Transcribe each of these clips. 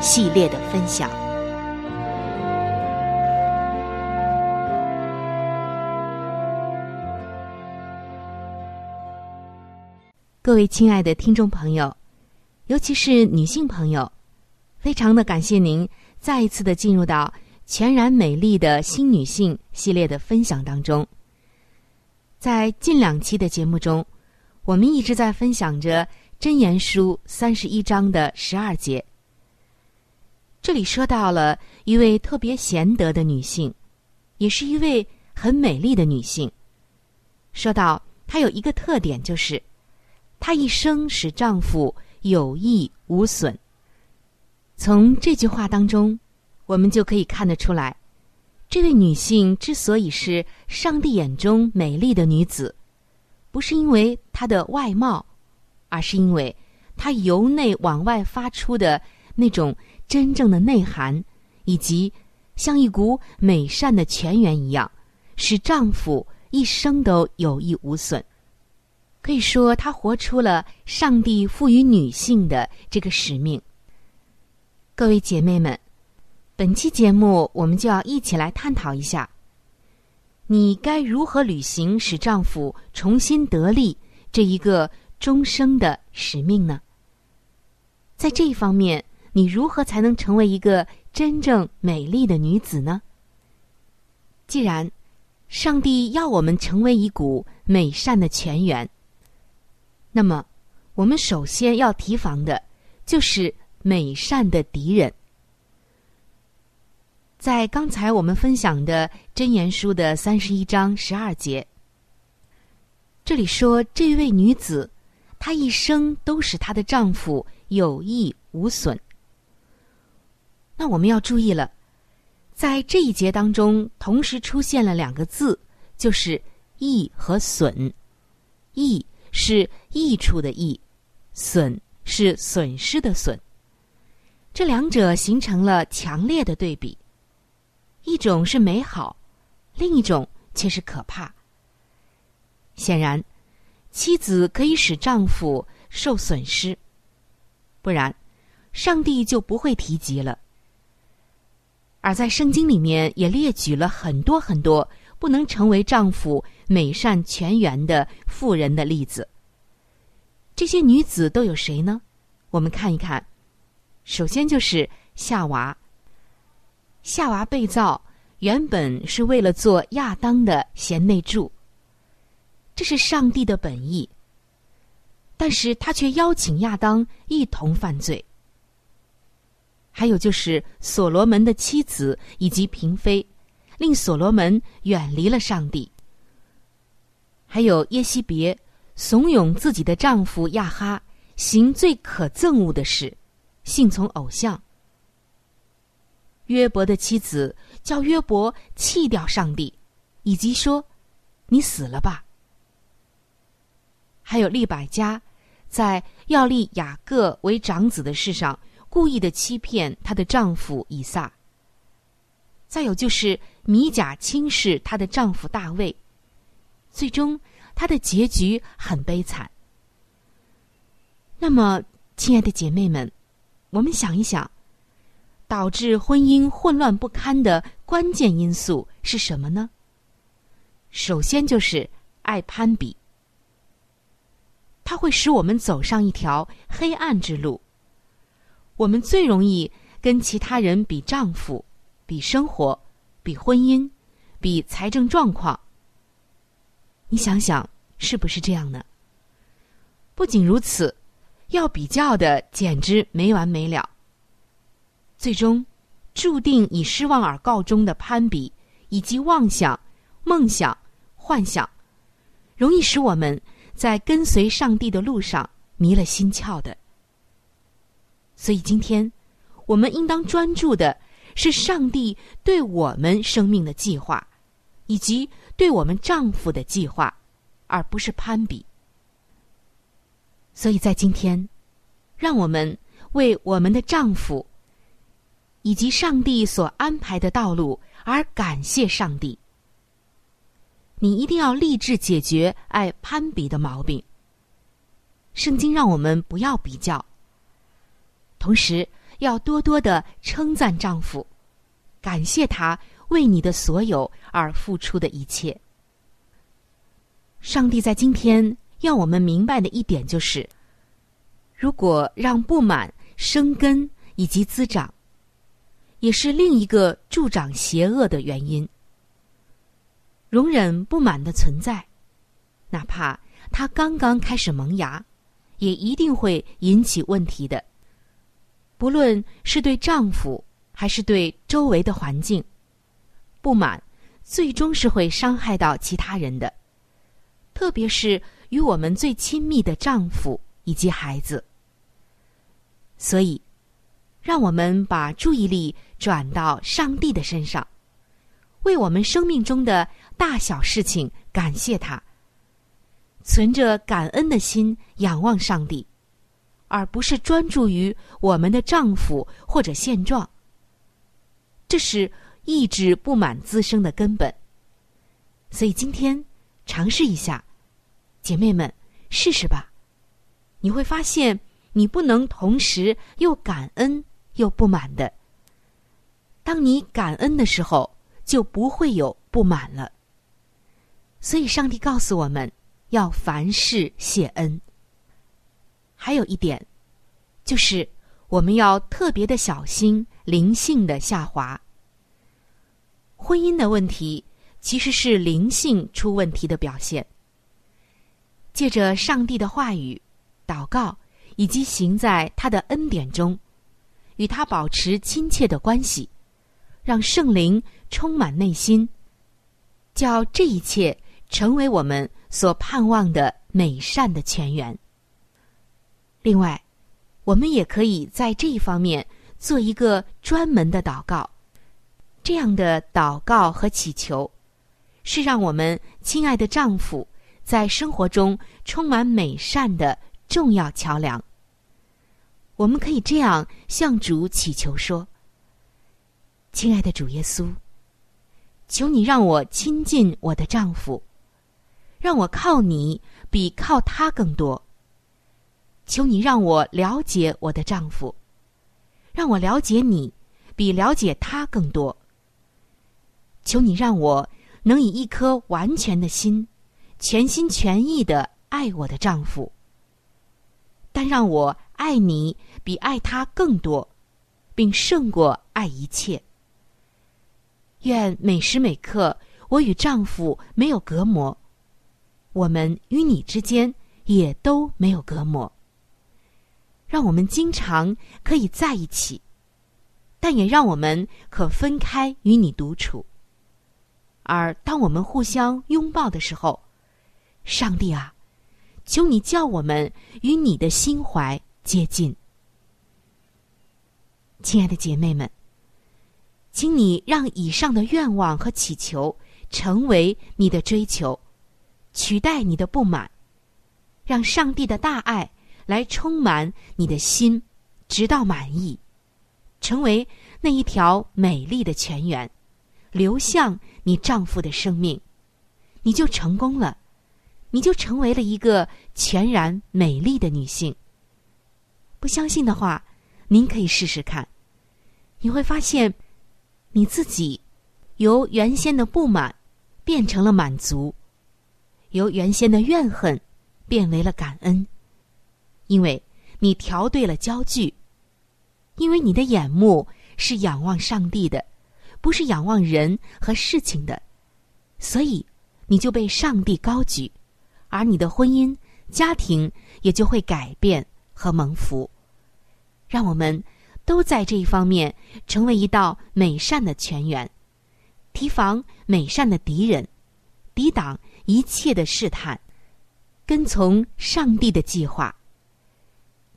系列的分享。各位亲爱的听众朋友，尤其是女性朋友，非常的感谢您再一次的进入到全然美丽的新女性系列的分享当中。在近两期的节目中，我们一直在分享着真言书三十一章的十二节。这里说到了一位特别贤德的女性，也是一位很美丽的女性。说到她有一个特点，就是她一生使丈夫有益无损。从这句话当中，我们就可以看得出来，这位女性之所以是上帝眼中美丽的女子，不是因为她的外貌，而是因为她由内往外发出的那种。真正的内涵，以及像一股美善的泉源一样，使丈夫一生都有益无损。可以说，她活出了上帝赋予女性的这个使命。各位姐妹们，本期节目我们就要一起来探讨一下：你该如何履行使丈夫重新得力这一个终生的使命呢？在这一方面。你如何才能成为一个真正美丽的女子呢？既然上帝要我们成为一股美善的泉源，那么我们首先要提防的，就是美善的敌人。在刚才我们分享的真言书的三十一章十二节，这里说这位女子，她一生都使她的丈夫有益无损。那我们要注意了，在这一节当中，同时出现了两个字，就是“益”和“损”。益是益处的益，损是损失的损。这两者形成了强烈的对比，一种是美好，另一种却是可怕。显然，妻子可以使丈夫受损失，不然，上帝就不会提及了。而在圣经里面也列举了很多很多不能成为丈夫美善全员的妇人的例子。这些女子都有谁呢？我们看一看。首先就是夏娃。夏娃被造原本是为了做亚当的贤内助，这是上帝的本意。但是他却邀请亚当一同犯罪。还有就是所罗门的妻子以及嫔妃，令所罗门远离了上帝。还有耶西别怂恿自己的丈夫亚哈行最可憎恶的事，信从偶像。约伯的妻子叫约伯弃掉上帝，以及说：“你死了吧。”还有利百加，在要立雅各为长子的事上。故意的欺骗她的丈夫以撒。再有就是米甲轻视她的丈夫大卫，最终她的结局很悲惨。那么，亲爱的姐妹们，我们想一想，导致婚姻混乱不堪的关键因素是什么呢？首先就是爱攀比，它会使我们走上一条黑暗之路。我们最容易跟其他人比丈夫、比生活、比婚姻、比财政状况。你想想，是不是这样呢？不仅如此，要比较的简直没完没了。最终，注定以失望而告终的攀比，以及妄想、梦想、幻想，容易使我们在跟随上帝的路上迷了心窍的。所以，今天我们应当专注的是上帝对我们生命的计划，以及对我们丈夫的计划，而不是攀比。所以在今天，让我们为我们的丈夫以及上帝所安排的道路而感谢上帝。你一定要立志解决爱攀比的毛病。圣经让我们不要比较。同时，要多多的称赞丈夫，感谢他为你的所有而付出的一切。上帝在今天要我们明白的一点就是：如果让不满生根以及滋长，也是另一个助长邪恶的原因。容忍不满的存在，哪怕他刚刚开始萌芽，也一定会引起问题的。不论是对丈夫还是对周围的环境，不满最终是会伤害到其他人的，特别是与我们最亲密的丈夫以及孩子。所以，让我们把注意力转到上帝的身上，为我们生命中的大小事情感谢他，存着感恩的心仰望上帝。而不是专注于我们的丈夫或者现状，这是抑制不满滋生的根本。所以今天尝试一下，姐妹们试试吧，你会发现你不能同时又感恩又不满的。当你感恩的时候，就不会有不满了。所以上帝告诉我们要凡事谢恩。还有一点，就是我们要特别的小心灵性的下滑。婚姻的问题其实是灵性出问题的表现。借着上帝的话语、祷告以及行在他的恩典中，与他保持亲切的关系，让圣灵充满内心，叫这一切成为我们所盼望的美善的泉源。另外，我们也可以在这一方面做一个专门的祷告。这样的祷告和祈求，是让我们亲爱的丈夫在生活中充满美善的重要桥梁。我们可以这样向主祈求说：“亲爱的主耶稣，求你让我亲近我的丈夫，让我靠你比靠他更多。求你让我了解我的丈夫，让我了解你比了解他更多。求你让我能以一颗完全的心，全心全意的爱我的丈夫。但让我爱你比爱他更多，并胜过爱一切。愿每时每刻我与丈夫没有隔膜，我们与你之间也都没有隔膜。让我们经常可以在一起，但也让我们可分开与你独处。而当我们互相拥抱的时候，上帝啊，求你叫我们与你的心怀接近。亲爱的姐妹们，请你让以上的愿望和祈求成为你的追求，取代你的不满，让上帝的大爱来充满你的心，直到满意，成为那一条美丽的泉源，流向。你丈夫的生命，你就成功了，你就成为了一个全然美丽的女性。不相信的话，您可以试试看，你会发现，你自己由原先的不满变成了满足，由原先的怨恨变为了感恩，因为你调对了焦距，因为你的眼目是仰望上帝的。不是仰望人和事情的，所以你就被上帝高举，而你的婚姻家庭也就会改变和蒙福。让我们都在这一方面成为一道美善的泉源，提防美善的敌人，抵挡一切的试探，跟从上帝的计划。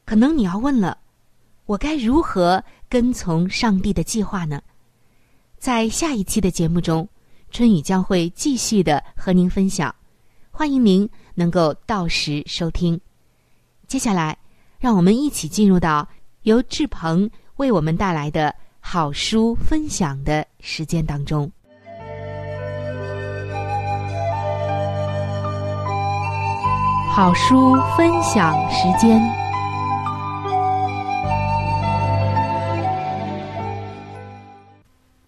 可能你要问了，我该如何跟从上帝的计划呢？在下一期的节目中，春雨将会继续的和您分享，欢迎您能够到时收听。接下来，让我们一起进入到由志鹏为我们带来的好书分享的时间当中。好书分享时间。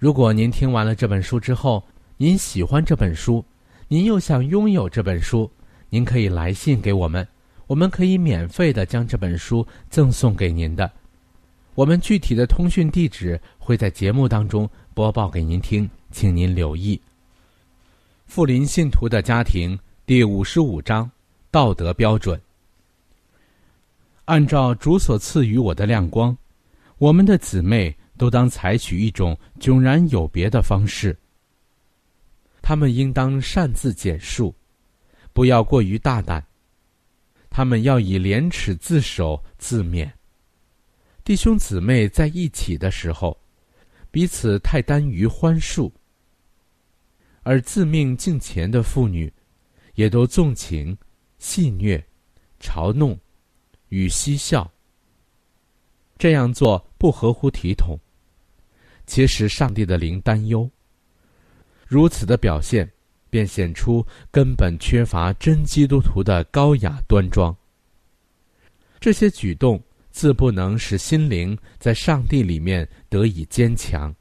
如果您听完了这本书之后，您喜欢这本书，您又想拥有这本书，您可以来信给我们，我们可以免费的将这本书赠送给您的。我们具体的通讯地址会在节目当中播报给您听，请您留意。富林信徒的家庭第五十五章道德标准。按照主所赐予我的亮光，我们的姊妹。都当采取一种迥然有别的方式。他们应当擅自简述，不要过于大胆。他们要以廉耻自守自勉。弟兄姊妹在一起的时候，彼此太耽于欢恕，而自命敬虔的妇女，也都纵情、戏谑、嘲弄与嬉笑。这样做不合乎体统，且使上帝的灵担忧。如此的表现，便显出根本缺乏真基督徒的高雅端庄。这些举动自不能使心灵在上帝里面得以坚强，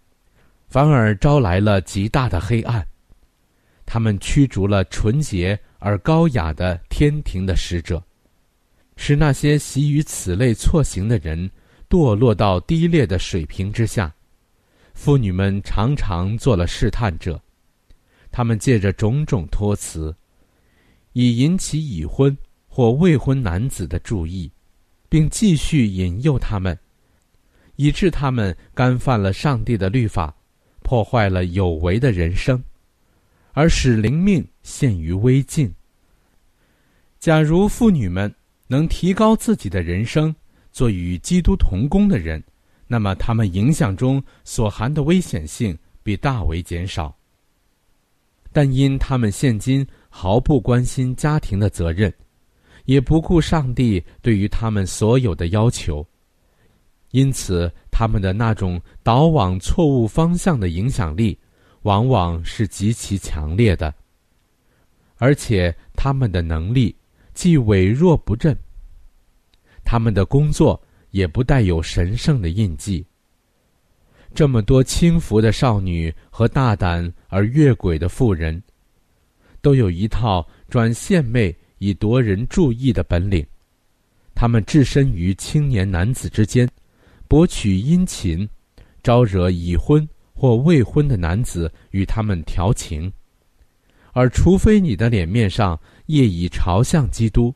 反而招来了极大的黑暗。他们驱逐了纯洁而高雅的天庭的使者，使那些习于此类错行的人。堕落到低劣的水平之下，妇女们常常做了试探者，他们借着种种托辞，以引起已婚或未婚男子的注意，并继续引诱他们，以致他们干犯了上帝的律法，破坏了有为的人生，而使灵命陷于危境。假如妇女们能提高自己的人生，做与基督同工的人，那么他们影响中所含的危险性必大为减少。但因他们现今毫不关心家庭的责任，也不顾上帝对于他们所有的要求，因此他们的那种导往错误方向的影响力，往往是极其强烈的，而且他们的能力既羸弱不振。他们的工作也不带有神圣的印记。这么多轻浮的少女和大胆而越轨的妇人，都有一套转献媚以夺人注意的本领。他们置身于青年男子之间，博取殷勤，招惹已婚或未婚的男子与他们调情。而除非你的脸面上业已朝向基督，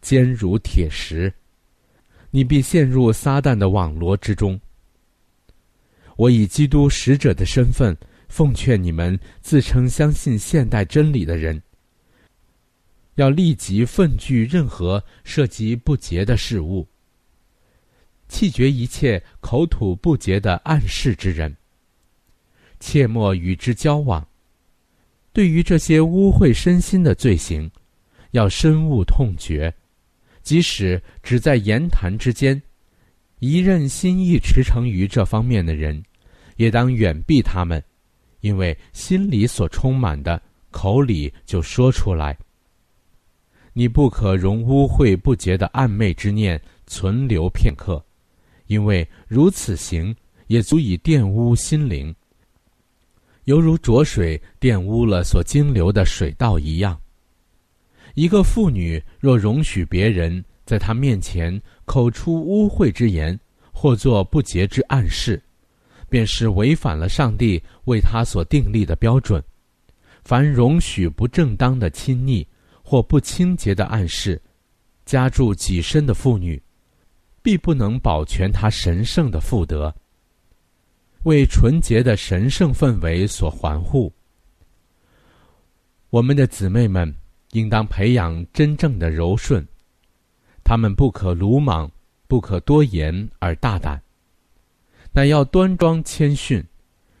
坚如铁石。你必陷入撒旦的网罗之中。我以基督使者的身份奉劝你们，自称相信现代真理的人，要立即愤惧任何涉及不洁的事物，弃绝一切口吐不洁的暗示之人，切莫与之交往。对于这些污秽身心的罪行，要深恶痛绝。即使只在言谈之间，一任心意驰骋于这方面的人，也当远避他们，因为心里所充满的，口里就说出来。你不可容污秽不洁的暧昧之念存留片刻，因为如此行也足以玷污心灵，犹如浊水玷污了所经流的水道一样。一个妇女若容许别人在她面前口出污秽之言，或做不洁之暗示，便是违反了上帝为她所订立的标准。凡容许不正当的亲昵或不清洁的暗示，加注己身的妇女，必不能保全她神圣的妇德，为纯洁的神圣氛围所环护。我们的姊妹们。应当培养真正的柔顺，他们不可鲁莽，不可多言而大胆，乃要端庄谦逊，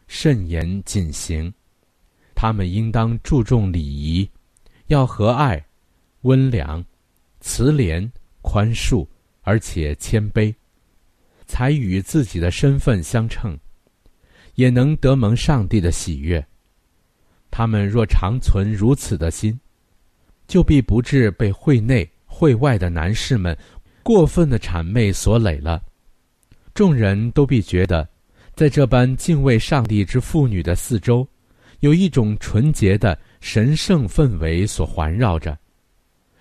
慎言谨行。他们应当注重礼仪，要和蔼、温良、慈怜、宽恕，而且谦卑，才与自己的身份相称，也能得蒙上帝的喜悦。他们若常存如此的心。就必不致被会内会外的男士们过分的谄媚所累了。众人都必觉得，在这般敬畏上帝之妇女的四周，有一种纯洁的神圣氛围所环绕着，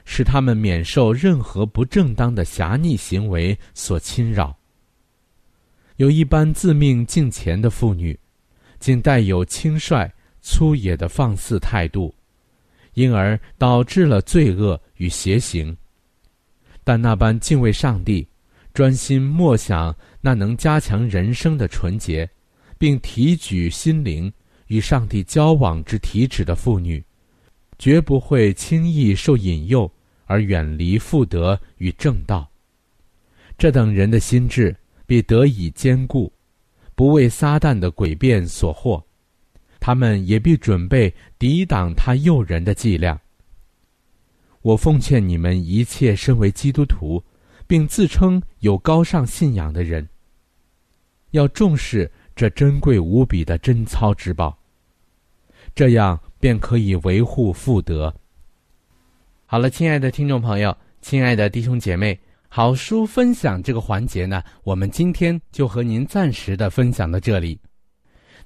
使他们免受任何不正当的狭逆行为所侵扰。有一般自命敬虔的妇女，竟带有轻率粗野的放肆态度。因而导致了罪恶与邪行。但那般敬畏上帝、专心默想那能加强人生的纯洁，并提举心灵与上帝交往之体旨的妇女，绝不会轻易受引诱而远离妇德与正道。这等人的心智必得以坚固，不为撒旦的诡辩所惑。他们也必准备抵挡他诱人的伎俩。我奉劝你们一切身为基督徒，并自称有高尚信仰的人，要重视这珍贵无比的贞操之宝，这样便可以维护妇德。好了，亲爱的听众朋友，亲爱的弟兄姐妹，好书分享这个环节呢，我们今天就和您暂时的分享到这里。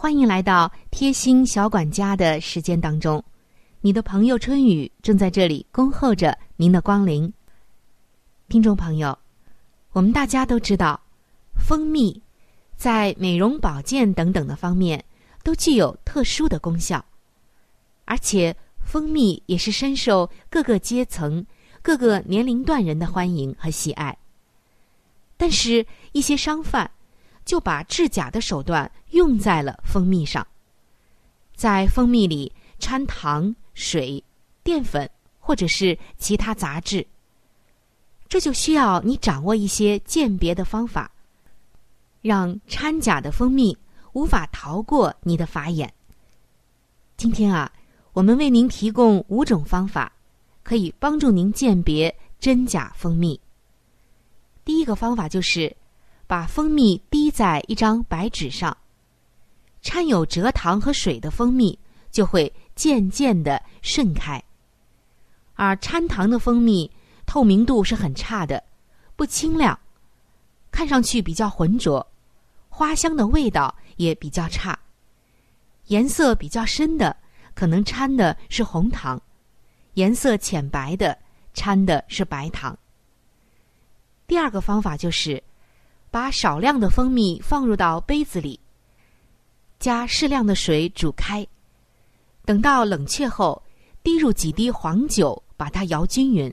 欢迎来到贴心小管家的时间当中，你的朋友春雨正在这里恭候着您的光临。听众朋友，我们大家都知道，蜂蜜在美容保健等等的方面都具有特殊的功效，而且蜂蜜也是深受各个阶层、各个年龄段人的欢迎和喜爱。但是，一些商贩。就把制假的手段用在了蜂蜜上，在蜂蜜里掺糖、水、淀粉或者是其他杂质，这就需要你掌握一些鉴别的方法，让掺假的蜂蜜无法逃过你的法眼。今天啊，我们为您提供五种方法，可以帮助您鉴别真假蜂蜜。第一个方法就是。把蜂蜜滴在一张白纸上，掺有蔗糖和水的蜂蜜就会渐渐的渗开，而掺糖的蜂蜜透明度是很差的，不清亮，看上去比较浑浊，花香的味道也比较差，颜色比较深的可能掺的是红糖，颜色浅白的掺的是白糖。第二个方法就是。把少量的蜂蜜放入到杯子里，加适量的水煮开，等到冷却后，滴入几滴黄酒，把它摇均匀。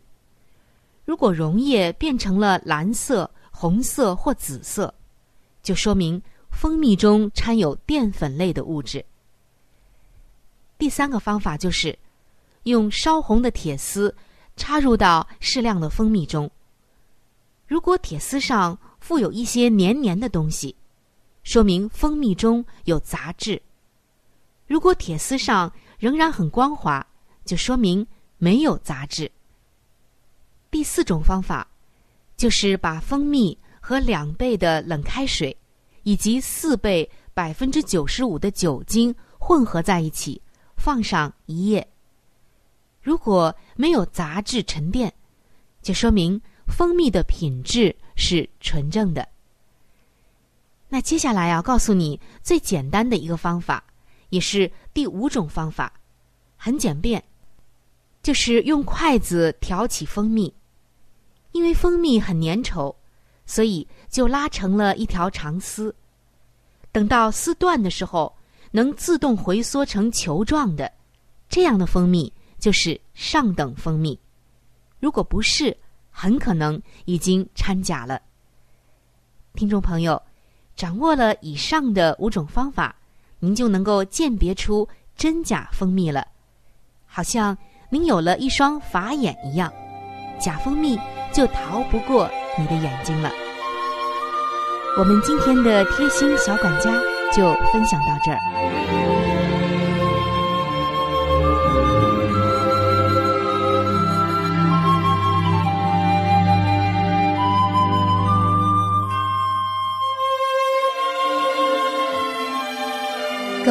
如果溶液变成了蓝色、红色或紫色，就说明蜂蜜中掺有淀粉类的物质。第三个方法就是用烧红的铁丝插入到适量的蜂蜜中，如果铁丝上。附有一些黏黏的东西，说明蜂蜜中有杂质。如果铁丝上仍然很光滑，就说明没有杂质。第四种方法，就是把蜂蜜和两倍的冷开水，以及四倍百分之九十五的酒精混合在一起，放上一夜。如果没有杂质沉淀，就说明蜂蜜的品质。是纯正的。那接下来要告诉你最简单的一个方法，也是第五种方法，很简便，就是用筷子挑起蜂蜜。因为蜂蜜很粘稠，所以就拉成了一条长丝。等到丝断的时候，能自动回缩成球状的，这样的蜂蜜就是上等蜂蜜。如果不是，很可能已经掺假了。听众朋友，掌握了以上的五种方法，您就能够鉴别出真假蜂蜜了，好像您有了一双法眼一样，假蜂蜜就逃不过你的眼睛了。我们今天的贴心小管家就分享到这儿。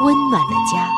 温暖的家。